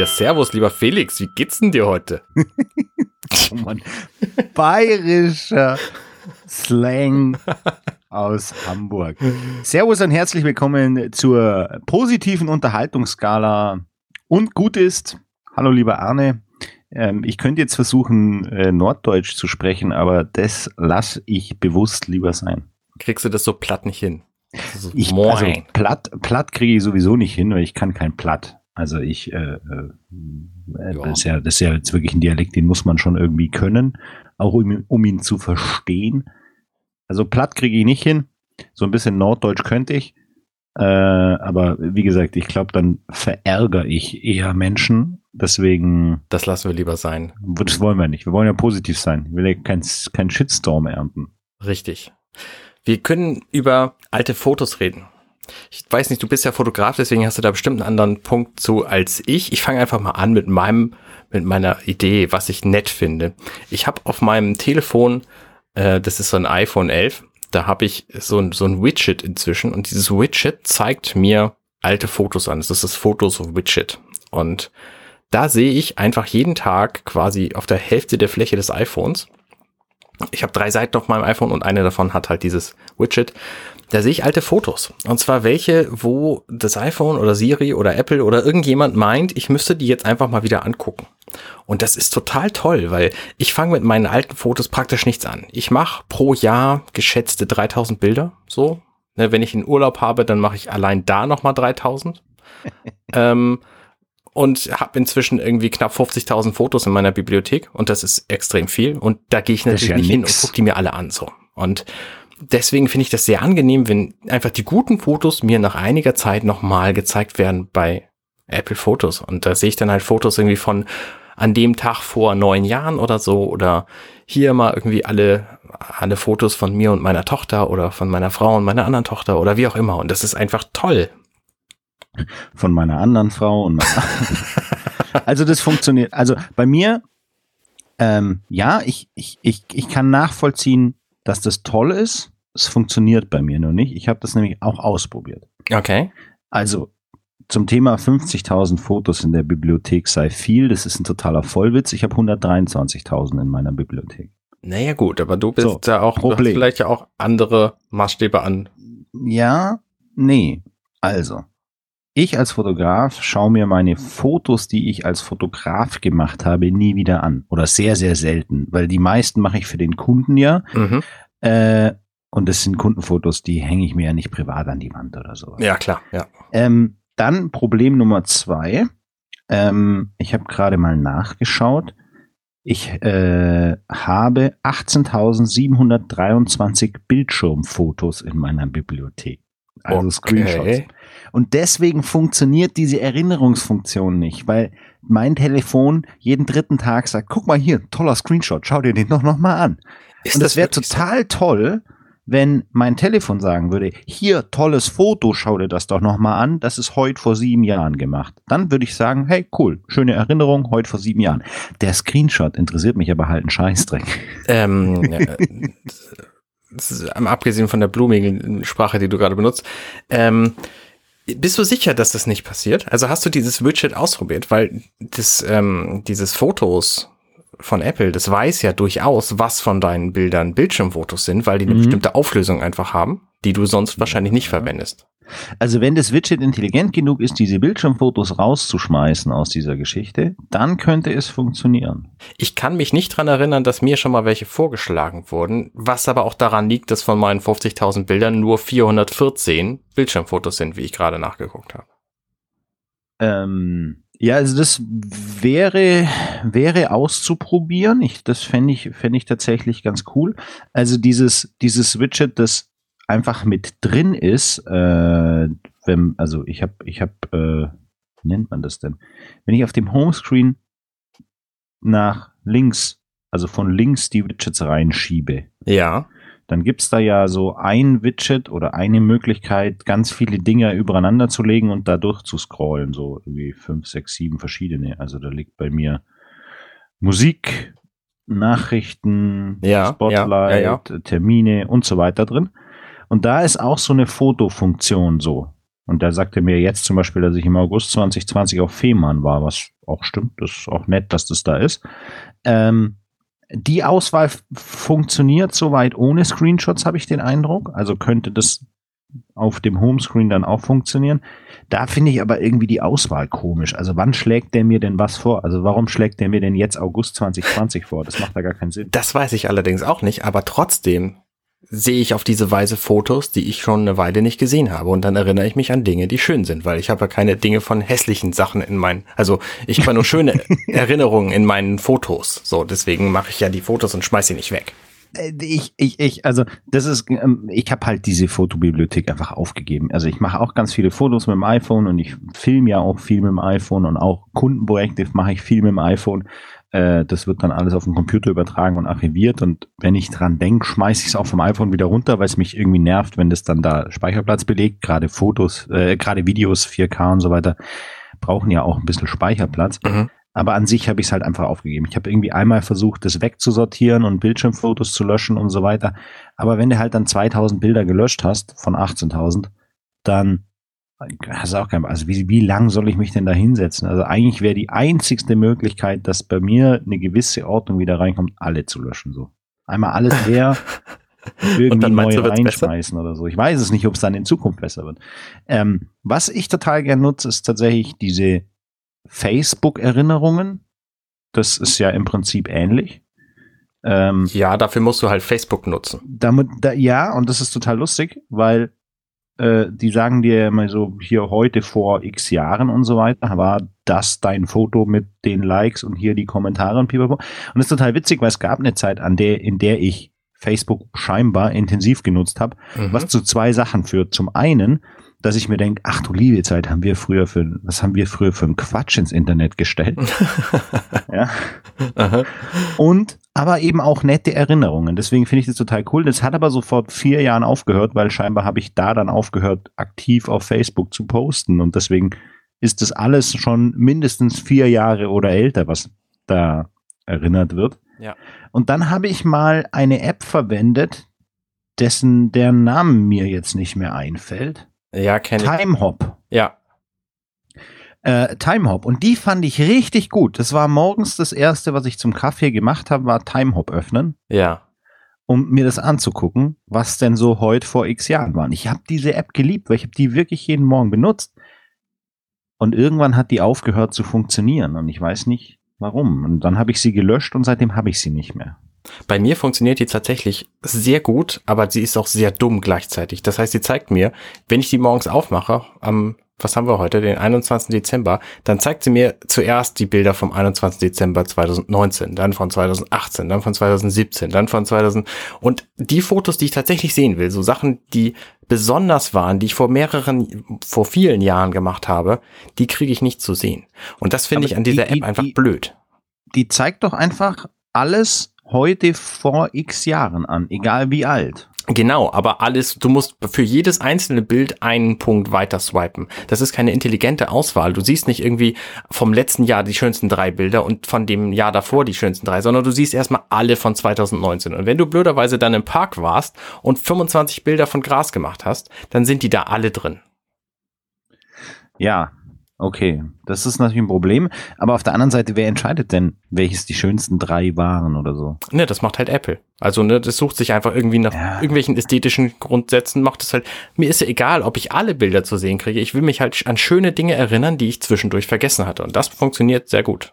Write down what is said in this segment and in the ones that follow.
Ja, servus, lieber Felix. Wie geht's denn dir heute? oh Mann. Bayerischer Slang aus Hamburg. Servus und herzlich willkommen zur positiven Unterhaltungsskala. Und gut ist, hallo lieber Arne, ähm, ich könnte jetzt versuchen, äh, Norddeutsch zu sprechen, aber das lasse ich bewusst lieber sein. Kriegst du das so platt nicht hin? Ich, also platt, platt kriege ich sowieso nicht hin, weil ich kann kein Platt. Also ich, äh, äh, ja. Das, ist ja, das ist ja jetzt wirklich ein Dialekt, den muss man schon irgendwie können, auch um, um ihn zu verstehen. Also platt kriege ich nicht hin. So ein bisschen Norddeutsch könnte ich. Äh, aber wie gesagt, ich glaube, dann verärgere ich eher Menschen. Deswegen. Das lassen wir lieber sein. Das wollen wir nicht. Wir wollen ja positiv sein. Ich will ja keinen kein Shitstorm ernten. Richtig. Wir können über alte Fotos reden. Ich weiß nicht, du bist ja Fotograf, deswegen hast du da bestimmt einen anderen Punkt zu als ich. Ich fange einfach mal an mit meinem, mit meiner Idee, was ich nett finde. Ich habe auf meinem Telefon, äh, das ist so ein iPhone 11, da habe ich so ein, so ein Widget inzwischen und dieses Widget zeigt mir alte Fotos an. Das ist das Fotos-Widget. Und da sehe ich einfach jeden Tag quasi auf der Hälfte der Fläche des iPhones. Ich habe drei Seiten auf meinem iPhone und eine davon hat halt dieses Widget. Da sehe ich alte Fotos. Und zwar welche, wo das iPhone oder Siri oder Apple oder irgendjemand meint, ich müsste die jetzt einfach mal wieder angucken. Und das ist total toll, weil ich fange mit meinen alten Fotos praktisch nichts an. Ich mache pro Jahr geschätzte 3000 Bilder. So. Ne, wenn ich einen Urlaub habe, dann mache ich allein da nochmal 3000. ähm, und habe inzwischen irgendwie knapp 50.000 Fotos in meiner Bibliothek und das ist extrem viel und da gehe ich natürlich ja nicht nix. hin und gucke die mir alle an so. Und deswegen finde ich das sehr angenehm, wenn einfach die guten Fotos mir nach einiger Zeit nochmal gezeigt werden bei Apple Fotos. Und da sehe ich dann halt Fotos irgendwie von an dem Tag vor neun Jahren oder so oder hier mal irgendwie alle, alle Fotos von mir und meiner Tochter oder von meiner Frau und meiner anderen Tochter oder wie auch immer. Und das ist einfach toll. Von meiner anderen Frau und Also das funktioniert. Also bei mir, ähm, ja, ich, ich, ich, ich kann nachvollziehen, dass das toll ist. Es funktioniert bei mir nur nicht. Ich habe das nämlich auch ausprobiert. Okay. Also zum Thema 50.000 Fotos in der Bibliothek sei viel. Das ist ein totaler Vollwitz. Ich habe 123.000 in meiner Bibliothek. Naja gut, aber du bist so, ja auch, du hast vielleicht ja auch andere Maßstäbe an. Ja, nee. Also, ich als Fotograf schaue mir meine Fotos, die ich als Fotograf gemacht habe, nie wieder an. Oder sehr, sehr selten. Weil die meisten mache ich für den Kunden ja. Mhm. Äh, und das sind Kundenfotos, die hänge ich mir ja nicht privat an die Wand oder so. Ja, klar, ja. Ähm, dann Problem Nummer zwei. Ähm, ich habe gerade mal nachgeschaut. Ich äh, habe 18.723 Bildschirmfotos in meiner Bibliothek. Also okay. Screenshots. Und deswegen funktioniert diese Erinnerungsfunktion nicht, weil mein Telefon jeden dritten Tag sagt, guck mal hier, toller Screenshot, schau dir den doch nochmal an. Ist und das, das wäre total so? toll, wenn mein Telefon sagen würde, hier, tolles Foto, schau dir das doch nochmal an, das ist heute vor sieben Jahren gemacht. Dann würde ich sagen, hey, cool, schöne Erinnerung, heute vor sieben Jahren. Der Screenshot interessiert mich aber halt ein Scheißdreck. Ähm, ja, abgesehen von der blumigen Sprache, die du gerade benutzt, ähm, bist du sicher, dass das nicht passiert? Also hast du dieses Widget ausprobiert? Weil das, ähm, dieses Fotos von Apple, das weiß ja durchaus, was von deinen Bildern Bildschirmfotos sind, weil die eine mhm. bestimmte Auflösung einfach haben, die du sonst wahrscheinlich nicht verwendest. Also wenn das Widget intelligent genug ist, diese Bildschirmfotos rauszuschmeißen aus dieser Geschichte, dann könnte es funktionieren. Ich kann mich nicht dran erinnern, dass mir schon mal welche vorgeschlagen wurden, was aber auch daran liegt, dass von meinen 50.000 Bildern nur 414 Bildschirmfotos sind, wie ich gerade nachgeguckt habe. Ähm, ja, also das wäre, wäre auszuprobieren. Ich, das fände ich, fände ich tatsächlich ganz cool. Also dieses, dieses Widget, das einfach mit drin ist, äh, wenn, also ich habe, ich habe, äh, wie nennt man das denn? Wenn ich auf dem Homescreen nach links, also von links die Widgets reinschiebe. Ja. Dann gibt's da ja so ein Widget oder eine Möglichkeit, ganz viele Dinge übereinander zu legen und da durchzuscrollen. So irgendwie fünf, sechs, sieben verschiedene. Also da liegt bei mir Musik, Nachrichten, ja, Spotlight, ja, ja, Termine und so weiter drin. Und da ist auch so eine Fotofunktion so. Und der sagte mir jetzt zum Beispiel, dass ich im August 2020 auf Fehmarn war, was auch stimmt. Das ist auch nett, dass das da ist. Ähm, die Auswahl funktioniert soweit ohne Screenshots, habe ich den Eindruck. Also könnte das auf dem Homescreen dann auch funktionieren. Da finde ich aber irgendwie die Auswahl komisch. Also wann schlägt der mir denn was vor? Also warum schlägt der mir denn jetzt August 2020 vor? Das macht da gar keinen Sinn. Das weiß ich allerdings auch nicht, aber trotzdem sehe ich auf diese Weise Fotos, die ich schon eine Weile nicht gesehen habe. Und dann erinnere ich mich an Dinge, die schön sind, weil ich habe ja keine Dinge von hässlichen Sachen in meinen, also ich habe nur schöne Erinnerungen in meinen Fotos. So, deswegen mache ich ja die Fotos und schmeiß sie nicht weg. Äh, ich, ich, ich, also das ist, ähm, ich habe halt diese Fotobibliothek einfach aufgegeben. Also ich mache auch ganz viele Fotos mit dem iPhone und ich filme ja auch viel mit dem iPhone und auch Kundenprojekte mache ich viel mit dem iPhone. Äh, das wird dann alles auf den Computer übertragen und archiviert. Und wenn ich dran denke, schmeiße ich es auch vom iPhone wieder runter, weil es mich irgendwie nervt, wenn das dann da Speicherplatz belegt. Gerade Fotos, äh, gerade Videos, 4K und so weiter, brauchen ja auch ein bisschen Speicherplatz. Mhm. Aber an sich habe ich es halt einfach aufgegeben. Ich habe irgendwie einmal versucht, das wegzusortieren und Bildschirmfotos zu löschen und so weiter. Aber wenn du halt dann 2000 Bilder gelöscht hast von 18.000, dann hast auch kein, also wie, wie lang soll ich mich denn da hinsetzen? Also eigentlich wäre die einzigste Möglichkeit, dass bei mir eine gewisse Ordnung wieder reinkommt, alle zu löschen, so. Einmal alles her, irgendwie neu reinschmeißen besser? oder so. Ich weiß es nicht, ob es dann in Zukunft besser wird. Ähm, was ich total gern nutze, ist tatsächlich diese Facebook-Erinnerungen. Das ist ja im Prinzip ähnlich. Ähm, ja, dafür musst du halt Facebook nutzen. Damit, da, ja, und das ist total lustig, weil äh, die sagen dir immer so, hier heute vor x Jahren und so weiter, war das dein Foto mit den Likes und hier die Kommentare und pipapo. Und das ist total witzig, weil es gab eine Zeit, an der, in der ich Facebook scheinbar intensiv genutzt habe, mhm. was zu zwei Sachen führt. Zum einen, dass ich mir denke, ach du liebe Zeit, haben wir früher für, was haben wir früher für einen Quatsch ins Internet gestellt? ja. Aha. Und aber eben auch nette Erinnerungen. Deswegen finde ich das total cool. Das hat aber so vor vier Jahren aufgehört, weil scheinbar habe ich da dann aufgehört, aktiv auf Facebook zu posten. Und deswegen ist das alles schon mindestens vier Jahre oder älter, was da erinnert wird. Ja. Und dann habe ich mal eine App verwendet, dessen der Name mir jetzt nicht mehr einfällt. Ja, kenne ich. Timehop. Ja äh, Timehop. Und die fand ich richtig gut. Das war morgens das erste, was ich zum Kaffee gemacht habe, war Timehop öffnen. Ja. Um mir das anzugucken, was denn so heute vor x Jahren waren. Ich habe diese App geliebt, weil ich habe die wirklich jeden Morgen benutzt. Und irgendwann hat die aufgehört zu funktionieren und ich weiß nicht warum. Und dann habe ich sie gelöscht und seitdem habe ich sie nicht mehr. Bei mir funktioniert die tatsächlich sehr gut, aber sie ist auch sehr dumm gleichzeitig. Das heißt, sie zeigt mir, wenn ich die morgens aufmache, am was haben wir heute, den 21. Dezember, dann zeigt sie mir zuerst die Bilder vom 21. Dezember 2019, dann von 2018, dann von 2017, dann von 2000 und die Fotos, die ich tatsächlich sehen will, so Sachen, die besonders waren, die ich vor mehreren, vor vielen Jahren gemacht habe, die kriege ich nicht zu sehen. Und das finde ich an dieser die, App einfach die, blöd. Die zeigt doch einfach alles heute vor x Jahren an, egal wie alt. Genau, aber alles, du musst für jedes einzelne Bild einen Punkt weiter swipen. Das ist keine intelligente Auswahl. Du siehst nicht irgendwie vom letzten Jahr die schönsten drei Bilder und von dem Jahr davor die schönsten drei, sondern du siehst erstmal alle von 2019. Und wenn du blöderweise dann im Park warst und 25 Bilder von Gras gemacht hast, dann sind die da alle drin. Ja, Okay, das ist natürlich ein Problem. Aber auf der anderen Seite, wer entscheidet denn, welches die schönsten drei waren oder so? Ne, das macht halt Apple. Also, ne, das sucht sich einfach irgendwie nach ja. irgendwelchen ästhetischen Grundsätzen, macht es halt. Mir ist ja egal, ob ich alle Bilder zu sehen kriege. Ich will mich halt an schöne Dinge erinnern, die ich zwischendurch vergessen hatte. Und das funktioniert sehr gut.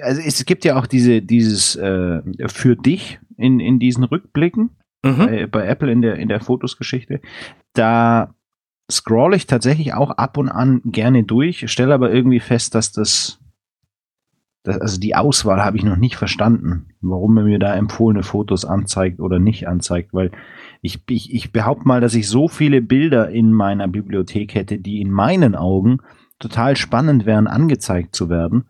Also es gibt ja auch diese, dieses äh, für dich in, in diesen Rückblicken mhm. bei, bei Apple in der, in der Fotosgeschichte. Da scroll ich tatsächlich auch ab und an gerne durch, stelle aber irgendwie fest, dass das, dass, also die Auswahl habe ich noch nicht verstanden, warum er mir da empfohlene Fotos anzeigt oder nicht anzeigt, weil ich, ich, ich behaupte mal, dass ich so viele Bilder in meiner Bibliothek hätte, die in meinen Augen total spannend wären, angezeigt zu werden.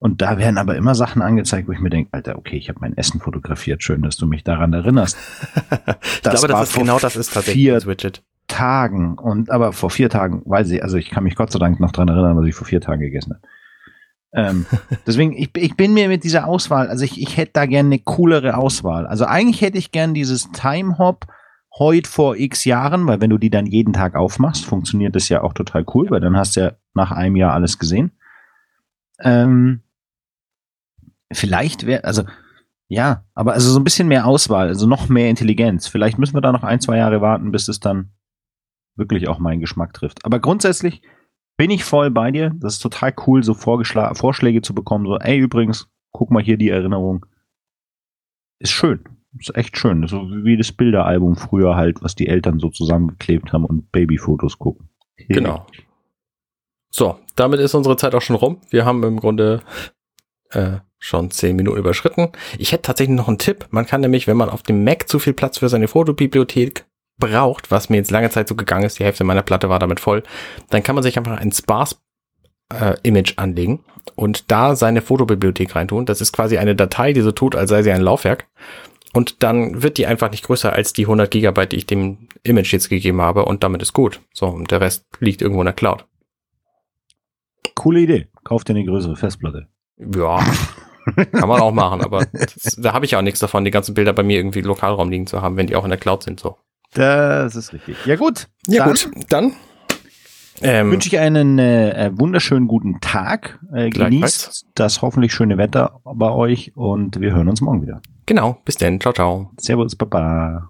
Und da werden aber immer Sachen angezeigt, wo ich mir denke, Alter, okay, ich habe mein Essen fotografiert, schön, dass du mich daran erinnerst. ich das glaube, das ist genau das ist tatsächlich das Widget. Tagen und aber vor vier Tagen, weiß ich, also ich kann mich Gott sei Dank noch dran erinnern, was ich vor vier Tagen gegessen habe. ähm, deswegen, ich, ich bin mir mit dieser Auswahl, also ich, ich hätte da gerne eine coolere Auswahl. Also eigentlich hätte ich gern dieses Time Hop heute vor x Jahren, weil wenn du die dann jeden Tag aufmachst, funktioniert das ja auch total cool, weil dann hast du ja nach einem Jahr alles gesehen. Ähm, vielleicht wäre, also ja, aber also so ein bisschen mehr Auswahl, also noch mehr Intelligenz. Vielleicht müssen wir da noch ein, zwei Jahre warten, bis es dann wirklich auch meinen Geschmack trifft. Aber grundsätzlich bin ich voll bei dir. Das ist total cool, so Vorschläge zu bekommen. So, ey, übrigens, guck mal hier die Erinnerung. Ist schön. Ist echt schön. So wie das Bilderalbum früher halt, was die Eltern so zusammengeklebt haben und Babyfotos gucken. Hey. Genau. So, damit ist unsere Zeit auch schon rum. Wir haben im Grunde äh, schon zehn Minuten überschritten. Ich hätte tatsächlich noch einen Tipp. Man kann nämlich, wenn man auf dem Mac zu viel Platz für seine Fotobibliothek braucht, was mir jetzt lange Zeit so gegangen ist, die Hälfte meiner Platte war damit voll, dann kann man sich einfach ein Sparse äh, Image anlegen und da seine Fotobibliothek reintun. Das ist quasi eine Datei, die so tut, als sei sie ein Laufwerk. Und dann wird die einfach nicht größer als die 100 Gigabyte, die ich dem Image jetzt gegeben habe und damit ist gut. So, und der Rest liegt irgendwo in der Cloud. Coole Idee. Kauft dir eine größere Festplatte. Ja, kann man auch machen, aber das, da habe ich auch nichts davon, die ganzen Bilder bei mir irgendwie Lokalraum liegen zu haben, wenn die auch in der Cloud sind. So. Das ist richtig. Ja gut. Ja dann, gut, dann ähm, wünsche ich einen äh, wunderschönen guten Tag. Äh, genießt das hoffentlich schöne Wetter bei euch und wir hören uns morgen wieder. Genau, bis dann. Ciao, ciao. Servus, Baba.